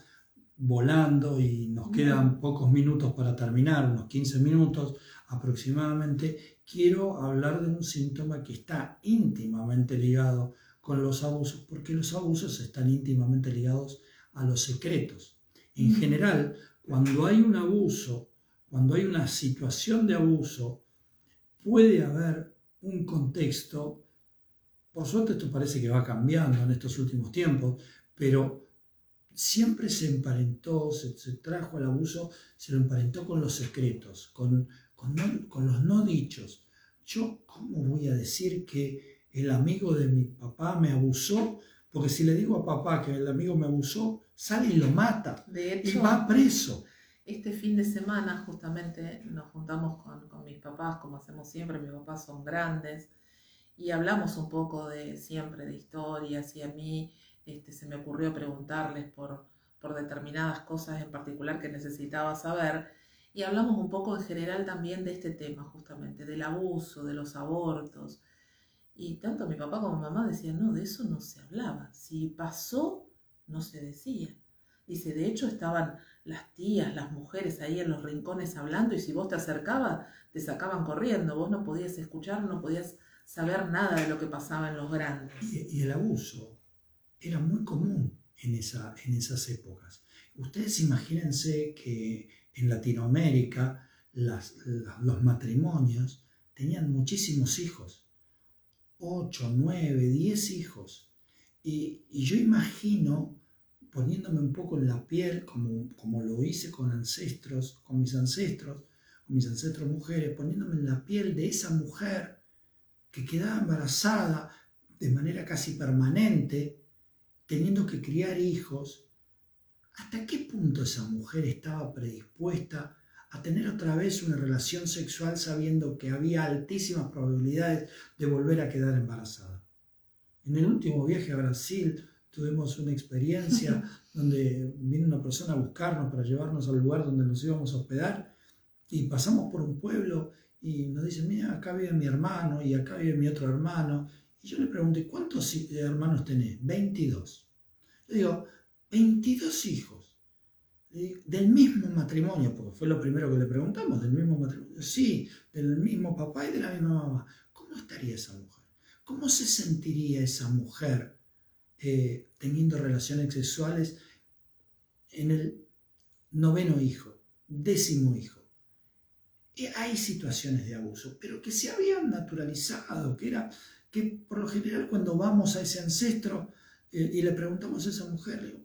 volando y nos quedan pocos minutos para terminar, unos 15 minutos aproximadamente, quiero hablar de un síntoma que está íntimamente ligado con los abusos, porque los abusos están íntimamente ligados a los secretos. En general, cuando hay un abuso, cuando hay una situación de abuso, puede haber un contexto, por suerte esto parece que va cambiando en estos últimos tiempos, pero siempre se emparentó, se, trajo al abuso, se lo emparentó con los secretos, con, con, con los no dichos. Yo, ¿cómo voy a decir que el amigo de mi papá me abusó? Porque si le digo a papá que el amigo me abusó, sale y lo mata de y va preso. Este fin de semana justamente nos juntamos con, con, mis papás, como hacemos siempre, mis papás son grandes, y hablamos un poco de siempre de historias y a mí este, se me ocurrió preguntarles por, por determinadas cosas en particular que necesitaba saber. Y hablamos un poco en general también de este tema, justamente, del abuso, de los abortos. Y tanto mi papá como mamá decían, no, de eso no se hablaba. Si pasó, no se decía. Dice, de hecho estaban las tías, las mujeres ahí en los rincones hablando y si vos te acercabas, te sacaban corriendo, vos no podías escuchar, no podías saber nada de lo que pasaba en los grandes. Y, el abuso era muy común en, esa, en esas épocas. Ustedes imagínense que en Latinoamérica los matrimonios tenían muchísimos hijos, 8, 9, 10 hijos. Y, yo imagino poniéndome un poco en la piel, como, como lo hice con ancestros, con mis ancestros, con mis ancestros mujeres, poniéndome en la piel de esa mujer que quedaba embarazada de manera casi permanente, teniendo que criar hijos, ¿hasta qué punto esa mujer estaba predispuesta a tener otra vez una relación sexual sabiendo que había altísimas probabilidades de volver a quedar embarazada? En el último viaje a Brasil, tuvimos una experiencia donde vino una persona a buscarnos para llevarnos al lugar donde nos íbamos a hospedar y pasamos por un pueblo y nos dice, mira, acá vive mi hermano y acá vive mi otro hermano. Y yo le pregunté, ¿cuántos hermanos tenés? 22. Le digo, 22 hijos. del mismo matrimonio, porque fue lo primero que le preguntamos, del mismo matrimonio. Sí, del mismo papá y de la misma mamá. ¿Cómo estaría esa mujer? ¿Cómo se sentiría esa mujer eh, teniendo relaciones sexuales en el noveno hijo, décimo hijo. hay situaciones de abuso, pero que se habían naturalizado, que era que por lo general cuando vamos a ese ancestro eh, y le preguntamos a esa mujer,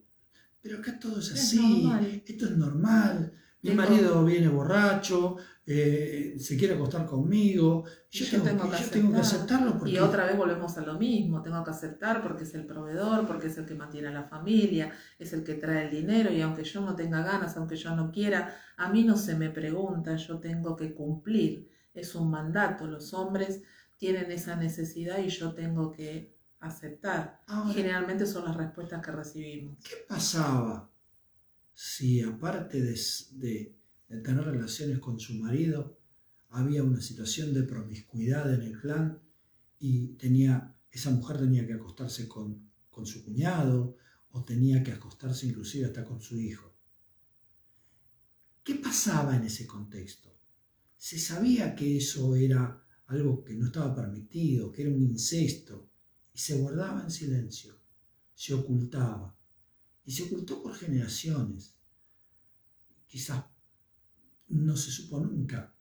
pero acá todo es así, esto es normal, mi marido viene borracho, eh, se quiere acostar conmigo, yo, tengo, que, aceptarlo. Y otra vez volvemos a lo mismo, tengo que aceptar porque es el proveedor, porque es el que mantiene a la familia, es el que trae el dinero y aunque yo no tenga ganas, aunque yo no quiera, a mí no se me pregunta, yo tengo que cumplir, es un mandato, los hombres tienen esa necesidad y yo tengo que aceptar. Generalmente son las respuestas que recibimos. ¿Qué pasaba si aparte de, tener relaciones con su marido, había una situación de promiscuidad en el clan y tenía, esa mujer tenía que acostarse con, con su cuñado o tenía que acostarse inclusive hasta con su hijo. ¿Qué pasaba en ese contexto? Se sabía que eso era algo que no estaba permitido, que era un incesto, y se guardaba en silencio, se ocultaba y se ocultó por generaciones. Quizás no se supo nunca.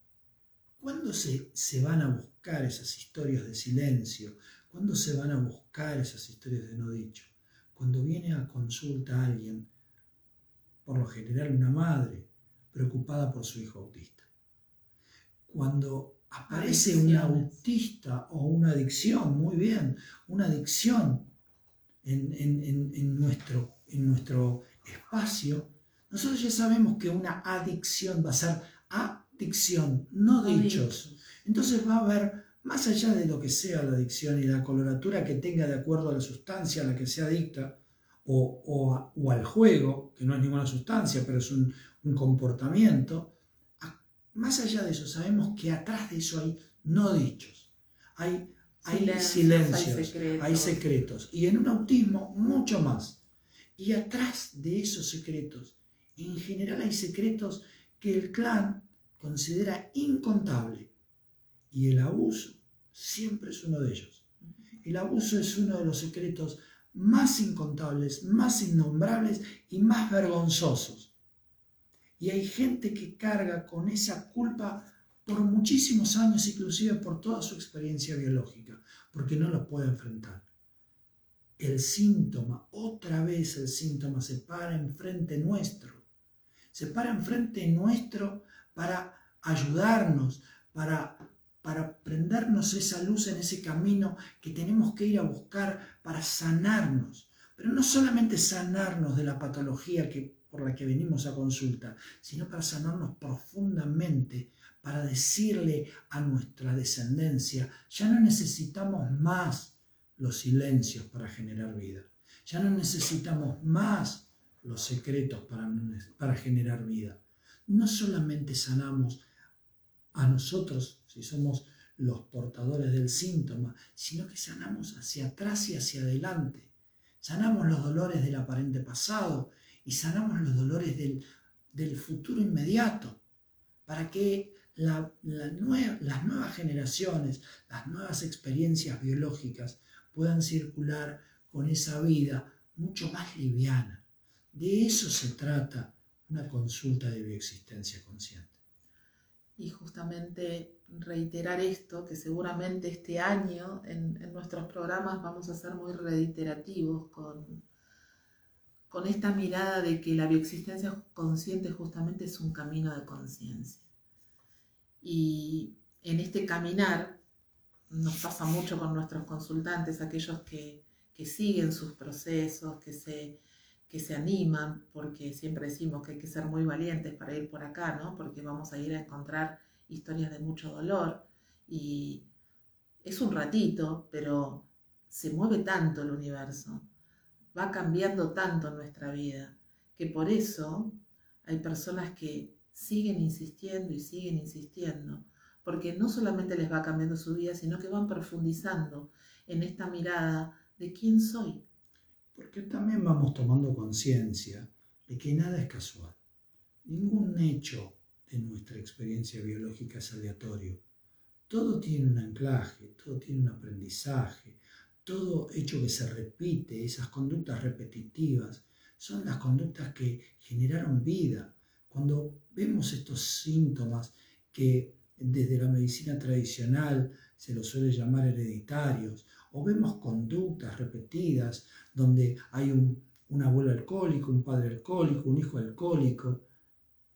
¿Cuándo se, se van a buscar esas historias de silencio? ¿Cuándo se van a buscar esas historias de no dicho? Cuando viene a consulta a alguien, por lo general una madre, preocupada por su hijo autista. Cuando aparece un autista o una adicción, muy bien, una adicción en, nuestro, en nuestro espacio, nosotros ya sabemos que una adicción va a ser adicción, no dichos. Entonces va a haber, más allá de lo que sea la adicción y la coloratura que tenga de acuerdo a la sustancia a la que sea adicta, o, al juego, que no es ninguna sustancia, pero es un, un comportamiento, más allá de eso, sabemos que atrás de eso hay no dichos, hay hay silencios, hay secretos. Y en un autismo mucho más. Y atrás de esos secretos, en general hay secretos que el clan considera incontable. Y el abuso siempre es uno de ellos. El abuso es uno de los secretos más incontables, más innombrables y más vergonzosos. Y hay gente que carga con esa culpa por muchísimos años, inclusive por toda su experiencia biológica, porque no lo puede enfrentar. El síntoma, otra vez el síntoma se para enfrente nuestro, se para enfrente nuestro para ayudarnos, para, para prendernos esa luz en ese camino que tenemos que ir a buscar para sanarnos. Pero no solamente sanarnos de la patología que, por la que venimos a consulta, sino para sanarnos profundamente para decirle a nuestra descendencia, ya no necesitamos más los silencios para generar vida, ya no necesitamos más los secretos para, para generar vida. No solamente sanamos a nosotros, si somos los portadores del síntoma, sino que sanamos hacia atrás y hacia adelante. Sanamos los dolores del aparente pasado y sanamos los dolores del, futuro inmediato, para que las nuevas generaciones, las nuevas experiencias biológicas puedan circular con esa vida mucho más liviana. De eso se trata una consulta de bioexistencia consciente. Y justamente reiterar esto, que seguramente este año en, en nuestros programas vamos a ser muy reiterativos con, con esta mirada de que la bioexistencia consciente justamente es un camino de conciencia. Y en este caminar nos pasa mucho con nuestros consultantes, aquellos que, siguen sus procesos, que se, que se animan, porque siempre decimos que hay que ser muy valientes para ir por acá, ¿no? Porque vamos a ir a encontrar historias de mucho dolor y es un ratito, pero se mueve tanto el universo, va cambiando tanto nuestra vida, que por eso hay personas que siguen insistiendo y siguen insistiendo, porque no solamente les va cambiando su vida, sino que van profundizando en esta mirada de quién soy. Porque también vamos tomando conciencia de que nada es casual. Ningún hecho de nuestra experiencia biológica es aleatorio. Todo tiene un anclaje, todo tiene un aprendizaje, todo hecho que se repite, esas conductas repetitivas, son las conductas que generaron vida. Cuando vemos estos síntomas que desde la medicina tradicional se los suele llamar hereditarios, o vemos conductas repetidas donde hay un, abuelo alcohólico, un padre alcohólico, un hijo alcohólico,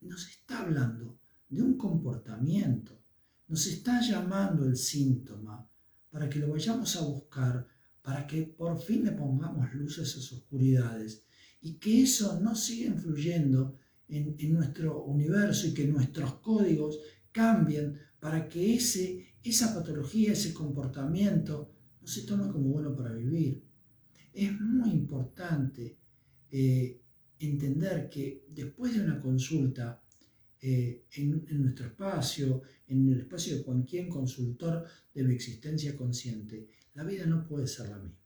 nos está hablando de un comportamiento, nos está llamando el síntoma para que lo vayamos a buscar, para que por fin le pongamos luz a esas oscuridades y que eso no siga influyendo en, nuestro universo y que nuestros códigos cambien para que ese, esa patología, ese comportamiento no se tome como bueno para vivir. Es muy importante eh, entender que después de una consulta eh, en, nuestro espacio, en el espacio de cualquier consultor de la existencia consciente, la vida no puede ser la misma.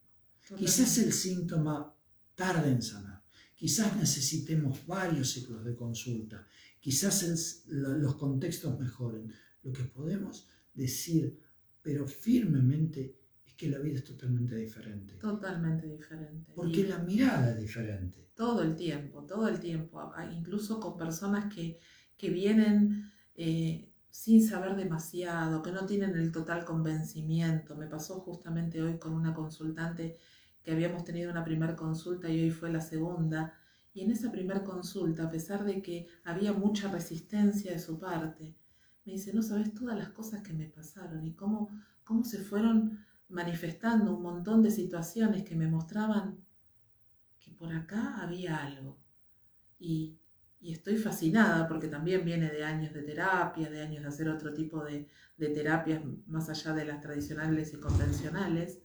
Quizás el síntoma tarde en sanar, quizás necesitemos varios ciclos de consulta, quizás los contextos mejoren. Lo que podemos decir, pero firmemente, es que la vida es totalmente diferente. Totalmente diferente. Porque y la mirada es diferente. Todo el tiempo, todo el tiempo. Incluso con personas que, que vienen eh, sin saber demasiado, que no tienen el total convencimiento. Me pasó justamente hoy con una consultante que habíamos tenido una primera consulta y hoy fue la segunda y en esa primera consulta, a pesar de que había mucha resistencia de su parte, me dice, no sabes todas las cosas que me pasaron y cómo, cómo se fueron manifestando un montón de situaciones que me mostraban que por acá había algo. Y, y estoy fascinada porque también viene de años de terapia, de años de hacer otro tipo de, terapias más allá de las tradicionales y convencionales.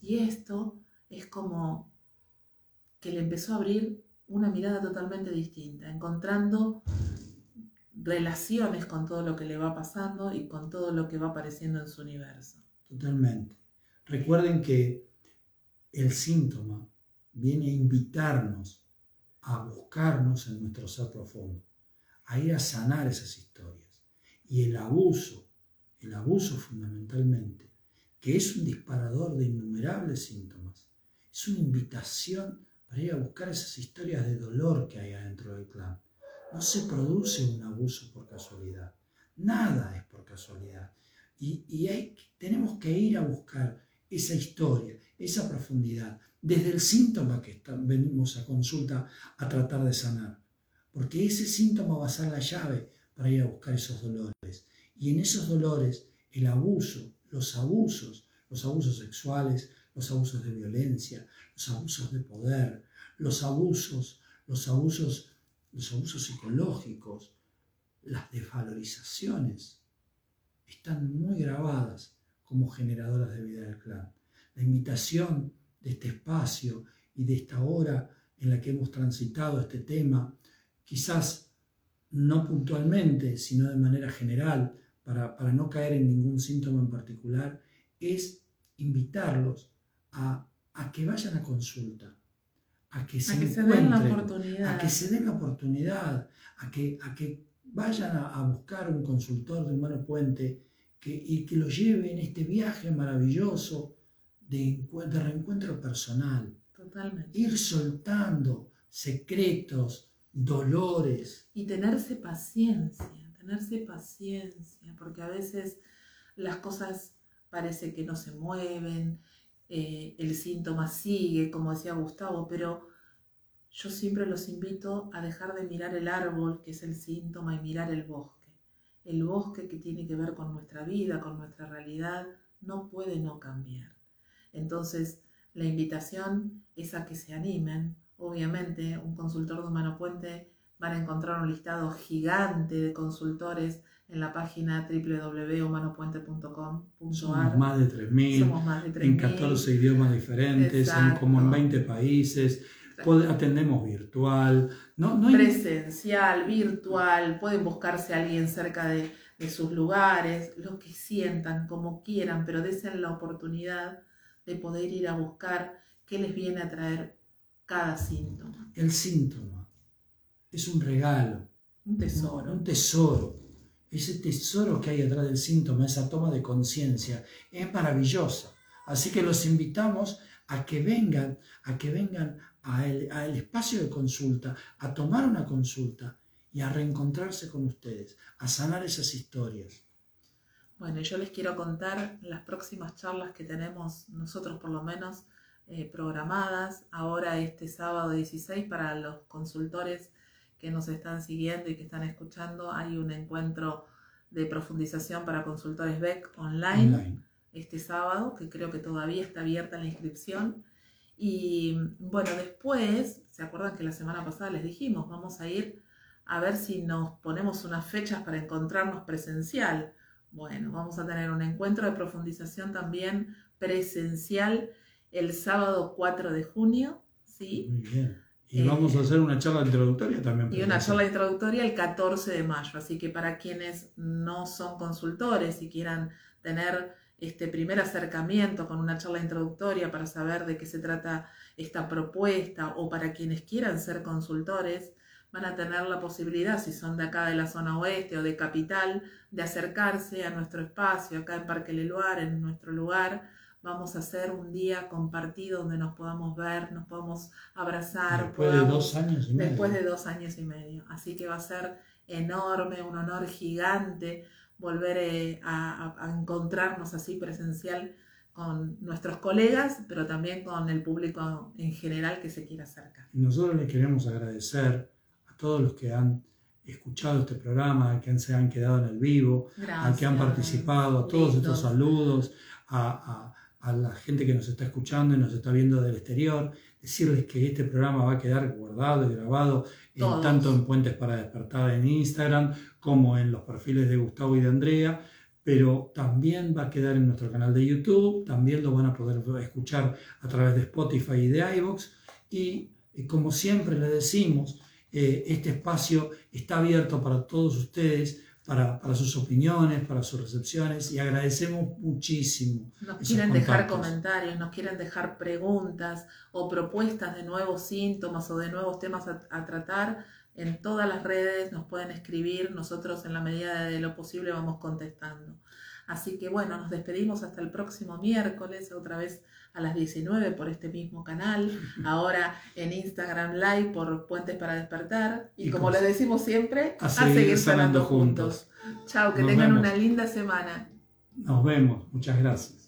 Y esto es como que le empezó a abrir una mirada totalmente distinta, encontrando relaciones con todo lo que le va pasando y con todo lo que va apareciendo en su universo. Totalmente. Recuerden que el síntoma viene a invitarnos a buscarnos en nuestro ser profundo, a ir a sanar esas historias. Y el abuso, el abuso fundamentalmente, que es un disparador de innumerables síntomas, es una invitación para ir a buscar esas historias de dolor que hay adentro del clan. No se produce un abuso por casualidad. Nada es por casualidad. Y, y hay, tenemos que ir a buscar esa historia, esa profundidad, desde el síntoma que venimos a consulta a tratar de sanar. Porque ese síntoma va a ser la llave para ir a buscar esos dolores. Y en esos dolores, el abuso, los abusos, los abusos sexuales, los abusos de violencia, los abusos de poder, los abusos, los abusos, los abusos psicológicos, las desvalorizaciones, están muy grabadas como generadoras de vida del clan. La invitación de este espacio y de esta hora en la que hemos transitado este tema, quizás no puntualmente, sino de manera general, para, para no caer en ningún síntoma en particular, es invitarlos a, a que vayan a consulta, a que se, a que se den la oportunidad, a que se den la oportunidad, a que, a que vayan a, a buscar un consultor de Humano Puente que, y que lo lleve en este viaje maravilloso de, de reencuentro personal. Totalmente. Ir soltando secretos, dolores. Y tenerse paciencia, tenerse paciencia, porque a veces las cosas parece que no se mueven, eh, el síntoma sigue, como decía Gustavo, pero yo siempre los invito a dejar de mirar el árbol, que es el síntoma, y mirar el bosque. El bosque que tiene que ver con nuestra vida, con nuestra realidad, no puede no cambiar. Entonces, la invitación es a que se animen. Obviamente, un consultor de Humano Puente van a encontrar un listado gigante de consultores en la página www.humanopuente.com.ar. Somos más de 3.000, en 14 idiomas diferentes, en, como en 20 países. Atendemos virtual, no, no presencial, virtual, pueden buscarse a alguien cerca de, de, sus lugares, lo que sientan, como quieran, pero desen la oportunidad de poder ir a buscar qué les viene a traer cada síntoma. El síntoma es un regalo, un tesoro. Un, un tesoro ese tesoro que hay detrás del síntoma, esa toma de conciencia, es maravillosa. Así que los invitamos a que vengan, a que vengan al espacio de consulta, a tomar una consulta y a reencontrarse con ustedes, a sanar esas historias. Bueno, yo les quiero contar las próximas charlas que tenemos nosotros por lo menos eh, programadas ahora este sábado 16 para los consultores que nos están siguiendo y que están escuchando. Hay un encuentro de profundización para consultores BEC online, este sábado, que creo que todavía está abierta la inscripción. Y bueno, después, ¿se acuerdan que la semana pasada les dijimos, vamos a ir a ver si nos ponemos unas fechas para encontrarnos presencial? Bueno, vamos a tener un encuentro de profundización también presencial el sábado 4 de junio, ¿sí? Muy bien. Y vamos a hacer una charla introductoria también. Y una charla introductoria el 14 de mayo. Así que para quienes no son consultores y quieran tener este primer acercamiento con una charla introductoria para saber de qué se trata esta propuesta o para quienes quieran ser consultores, van a tener la posibilidad, si son de acá de la zona oeste o de capital, de acercarse a nuestro espacio, acá en Parque Leluar, en nuestro lugar. Vamos a hacer un día compartido donde nos podamos ver, nos podamos abrazar. Después de dos años y medio. Después de dos años y medio. Así que va a ser enorme, un honor gigante volver eh, a, a encontrarnos así presencial con nuestros colegas, pero también con el público en general que se quiera acercar. Nosotros les queremos agradecer todos los que han escuchado este programa, a que se han quedado en el vivo, a que han participado, a todos estos saludos, a, la gente que nos está escuchando y nos está viendo del exterior, decirles que este programa va a quedar guardado y grabado tanto en Puentes para Despertar en Instagram como en los perfiles de Gustavo y de Andrea, pero también va a quedar en nuestro canal de YouTube, también lo van a poder escuchar a través de Spotify y de iVoox y como siempre le decimos, eh, este espacio está abierto para todos ustedes, para, sus opiniones, para sus recepciones y agradecemos muchísimo. Nos quieren dejar comentarios, nos quieren dejar preguntas o propuestas de nuevos síntomas o de nuevos temas a, tratar. En todas las redes nos pueden escribir, nosotros en la medida de lo posible vamos contestando. Así que bueno, nos despedimos hasta el próximo miércoles, otra vez a las 19 por este mismo canal, ahora en Instagram Live por Puentes para Despertar y, como les decimos siempre, a seguir, sanando, juntos. Chao, que tengan una linda semana. Nos vemos, muchas gracias.